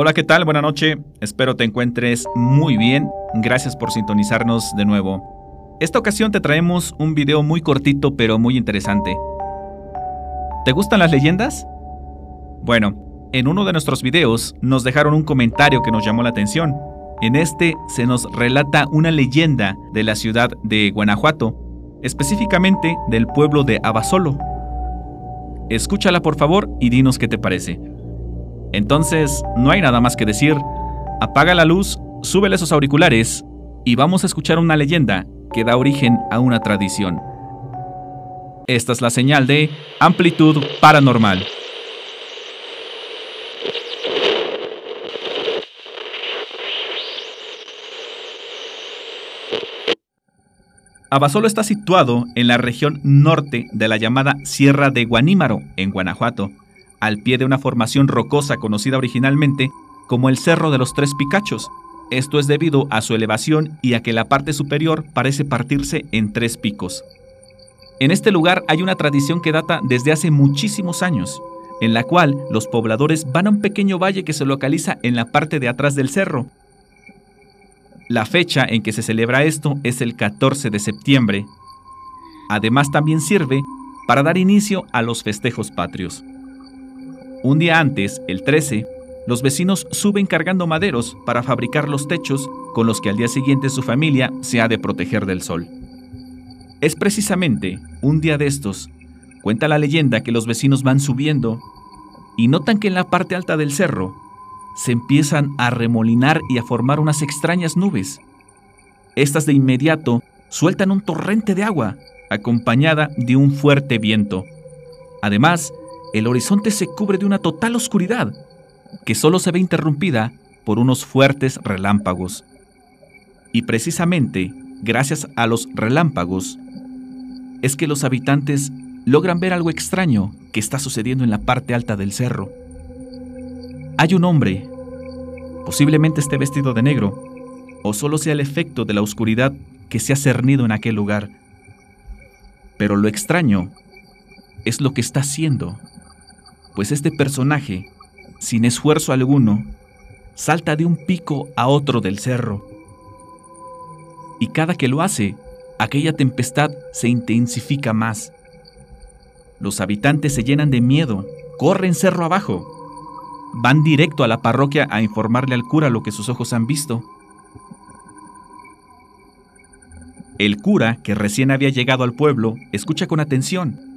Hola, ¿qué tal? Buenas noches. Espero te encuentres muy bien. Gracias por sintonizarnos de nuevo. Esta ocasión te traemos un video muy cortito pero muy interesante. ¿Te gustan las leyendas? Bueno, en uno de nuestros videos nos dejaron un comentario que nos llamó la atención. En este se nos relata una leyenda de la ciudad de Guanajuato, específicamente del pueblo de Abasolo. Escúchala por favor y dinos qué te parece. Entonces, no hay nada más que decir. Apaga la luz, súbele esos auriculares y vamos a escuchar una leyenda que da origen a una tradición. Esta es la señal de amplitud paranormal. Abasolo está situado en la región norte de la llamada Sierra de Guanímaro, en Guanajuato al pie de una formación rocosa conocida originalmente como el Cerro de los Tres Picachos. Esto es debido a su elevación y a que la parte superior parece partirse en tres picos. En este lugar hay una tradición que data desde hace muchísimos años, en la cual los pobladores van a un pequeño valle que se localiza en la parte de atrás del cerro. La fecha en que se celebra esto es el 14 de septiembre. Además también sirve para dar inicio a los festejos patrios. Un día antes, el 13, los vecinos suben cargando maderos para fabricar los techos con los que al día siguiente su familia se ha de proteger del sol. Es precisamente un día de estos, cuenta la leyenda que los vecinos van subiendo y notan que en la parte alta del cerro se empiezan a remolinar y a formar unas extrañas nubes. Estas de inmediato sueltan un torrente de agua, acompañada de un fuerte viento. Además, el horizonte se cubre de una total oscuridad, que solo se ve interrumpida por unos fuertes relámpagos. Y precisamente, gracias a los relámpagos, es que los habitantes logran ver algo extraño que está sucediendo en la parte alta del cerro. Hay un hombre, posiblemente esté vestido de negro, o solo sea el efecto de la oscuridad que se ha cernido en aquel lugar. Pero lo extraño es lo que está haciendo pues este personaje, sin esfuerzo alguno, salta de un pico a otro del cerro. Y cada que lo hace, aquella tempestad se intensifica más. Los habitantes se llenan de miedo, corren cerro abajo, van directo a la parroquia a informarle al cura lo que sus ojos han visto. El cura, que recién había llegado al pueblo, escucha con atención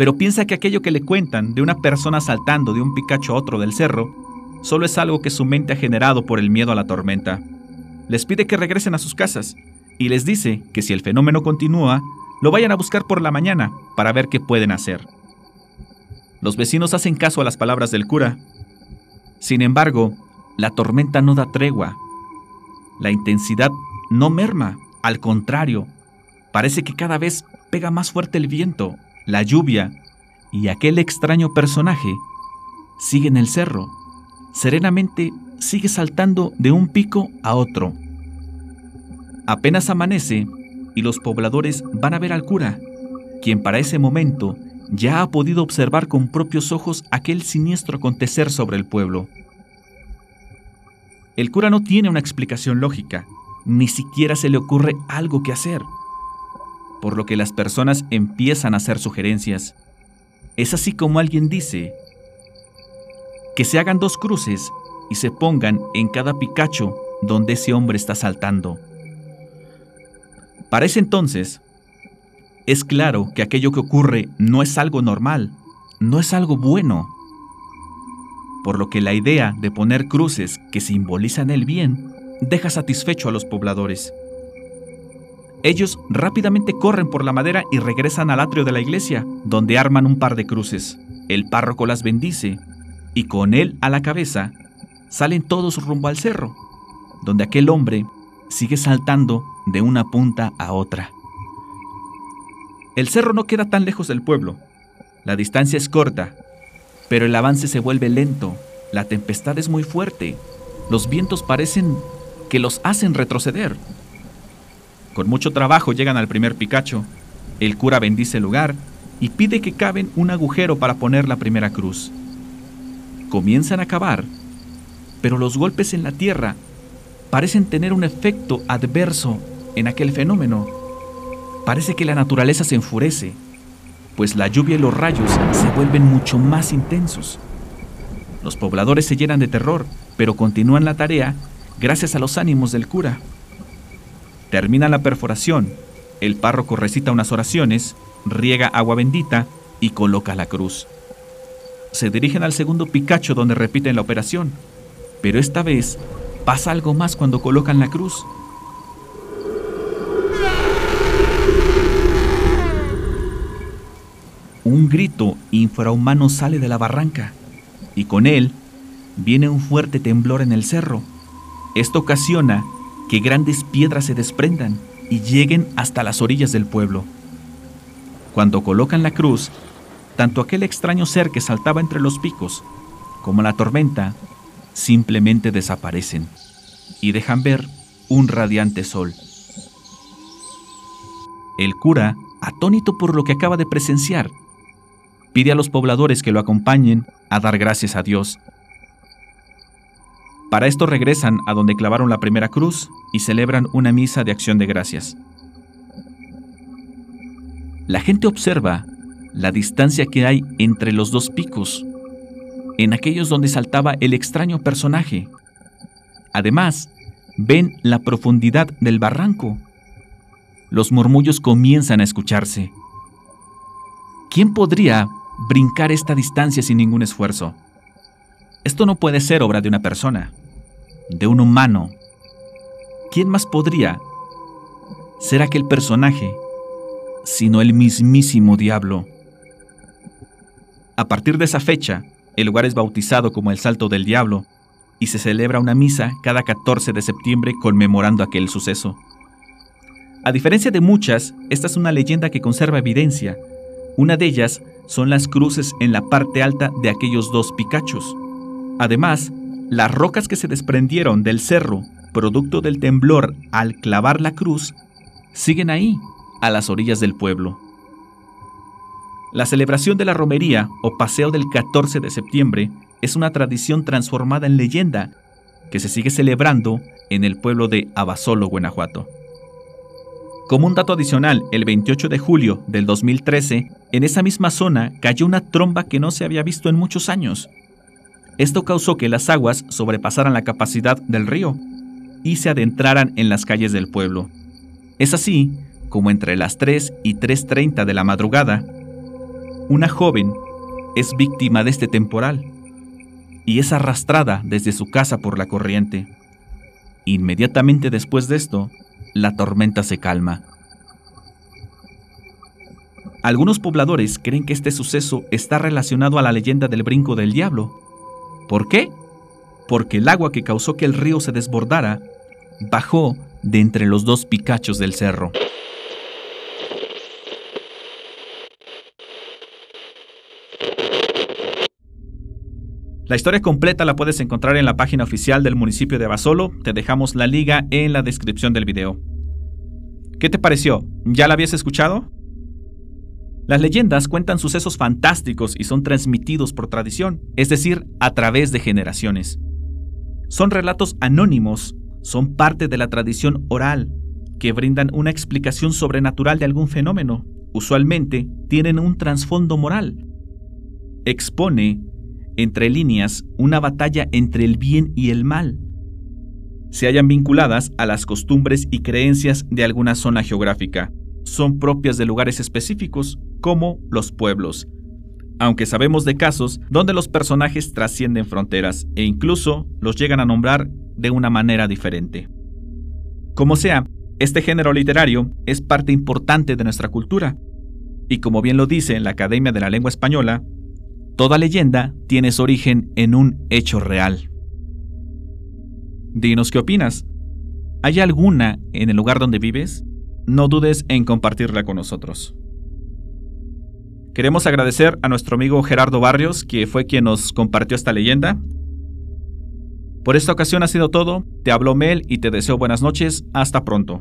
pero piensa que aquello que le cuentan de una persona saltando de un picacho a otro del cerro solo es algo que su mente ha generado por el miedo a la tormenta. Les pide que regresen a sus casas y les dice que si el fenómeno continúa, lo vayan a buscar por la mañana para ver qué pueden hacer. Los vecinos hacen caso a las palabras del cura. Sin embargo, la tormenta no da tregua. La intensidad no merma, al contrario, parece que cada vez pega más fuerte el viento la lluvia y aquel extraño personaje sigue en el cerro. Serenamente sigue saltando de un pico a otro. Apenas amanece y los pobladores van a ver al cura, quien para ese momento ya ha podido observar con propios ojos aquel siniestro acontecer sobre el pueblo. El cura no tiene una explicación lógica, ni siquiera se le ocurre algo que hacer por lo que las personas empiezan a hacer sugerencias. Es así como alguien dice que se hagan dos cruces y se pongan en cada picacho donde ese hombre está saltando. Para ese entonces, es claro que aquello que ocurre no es algo normal, no es algo bueno, por lo que la idea de poner cruces que simbolizan el bien deja satisfecho a los pobladores. Ellos rápidamente corren por la madera y regresan al atrio de la iglesia, donde arman un par de cruces. El párroco las bendice y con él a la cabeza salen todos rumbo al cerro, donde aquel hombre sigue saltando de una punta a otra. El cerro no queda tan lejos del pueblo. La distancia es corta, pero el avance se vuelve lento. La tempestad es muy fuerte. Los vientos parecen que los hacen retroceder. Con mucho trabajo llegan al primer picacho. El cura bendice el lugar y pide que caben un agujero para poner la primera cruz. Comienzan a cavar pero los golpes en la tierra parecen tener un efecto adverso en aquel fenómeno. Parece que la naturaleza se enfurece, pues la lluvia y los rayos se vuelven mucho más intensos. Los pobladores se llenan de terror, pero continúan la tarea gracias a los ánimos del cura. Termina la perforación, el párroco recita unas oraciones, riega agua bendita y coloca la cruz. Se dirigen al segundo Picacho donde repiten la operación, pero esta vez pasa algo más cuando colocan la cruz. Un grito infrahumano sale de la barranca y con él viene un fuerte temblor en el cerro. Esto ocasiona que grandes piedras se desprendan y lleguen hasta las orillas del pueblo. Cuando colocan la cruz, tanto aquel extraño ser que saltaba entre los picos como la tormenta simplemente desaparecen y dejan ver un radiante sol. El cura, atónito por lo que acaba de presenciar, pide a los pobladores que lo acompañen a dar gracias a Dios. Para esto regresan a donde clavaron la primera cruz y celebran una misa de acción de gracias. La gente observa la distancia que hay entre los dos picos, en aquellos donde saltaba el extraño personaje. Además, ven la profundidad del barranco. Los murmullos comienzan a escucharse. ¿Quién podría brincar esta distancia sin ningún esfuerzo? Esto no puede ser obra de una persona, de un humano. ¿Quién más podría ser aquel personaje sino el mismísimo diablo? A partir de esa fecha, el lugar es bautizado como el Salto del Diablo y se celebra una misa cada 14 de septiembre conmemorando aquel suceso. A diferencia de muchas, esta es una leyenda que conserva evidencia. Una de ellas son las cruces en la parte alta de aquellos dos picachos. Además, las rocas que se desprendieron del cerro, producto del temblor al clavar la cruz, siguen ahí, a las orillas del pueblo. La celebración de la romería o paseo del 14 de septiembre es una tradición transformada en leyenda que se sigue celebrando en el pueblo de Abasolo, Guanajuato. Como un dato adicional, el 28 de julio del 2013, en esa misma zona cayó una tromba que no se había visto en muchos años. Esto causó que las aguas sobrepasaran la capacidad del río y se adentraran en las calles del pueblo. Es así como entre las 3 y 3.30 de la madrugada, una joven es víctima de este temporal y es arrastrada desde su casa por la corriente. Inmediatamente después de esto, la tormenta se calma. Algunos pobladores creen que este suceso está relacionado a la leyenda del brinco del diablo. ¿Por qué? Porque el agua que causó que el río se desbordara bajó de entre los dos picachos del cerro. La historia completa la puedes encontrar en la página oficial del municipio de Basolo. Te dejamos la liga en la descripción del video. ¿Qué te pareció? ¿Ya la habías escuchado? Las leyendas cuentan sucesos fantásticos y son transmitidos por tradición, es decir, a través de generaciones. Son relatos anónimos, son parte de la tradición oral, que brindan una explicación sobrenatural de algún fenómeno. Usualmente tienen un trasfondo moral. Expone entre líneas, una batalla entre el bien y el mal, se hallan vinculadas a las costumbres y creencias de alguna zona geográfica. Son propias de lugares específicos, como los pueblos, aunque sabemos de casos donde los personajes trascienden fronteras e incluso los llegan a nombrar de una manera diferente. Como sea, este género literario es parte importante de nuestra cultura, y como bien lo dice la Academia de la Lengua Española, Toda leyenda tiene su origen en un hecho real. Dinos qué opinas. ¿Hay alguna en el lugar donde vives? No dudes en compartirla con nosotros. Queremos agradecer a nuestro amigo Gerardo Barrios, que fue quien nos compartió esta leyenda. Por esta ocasión ha sido todo. Te hablo Mel y te deseo buenas noches. Hasta pronto.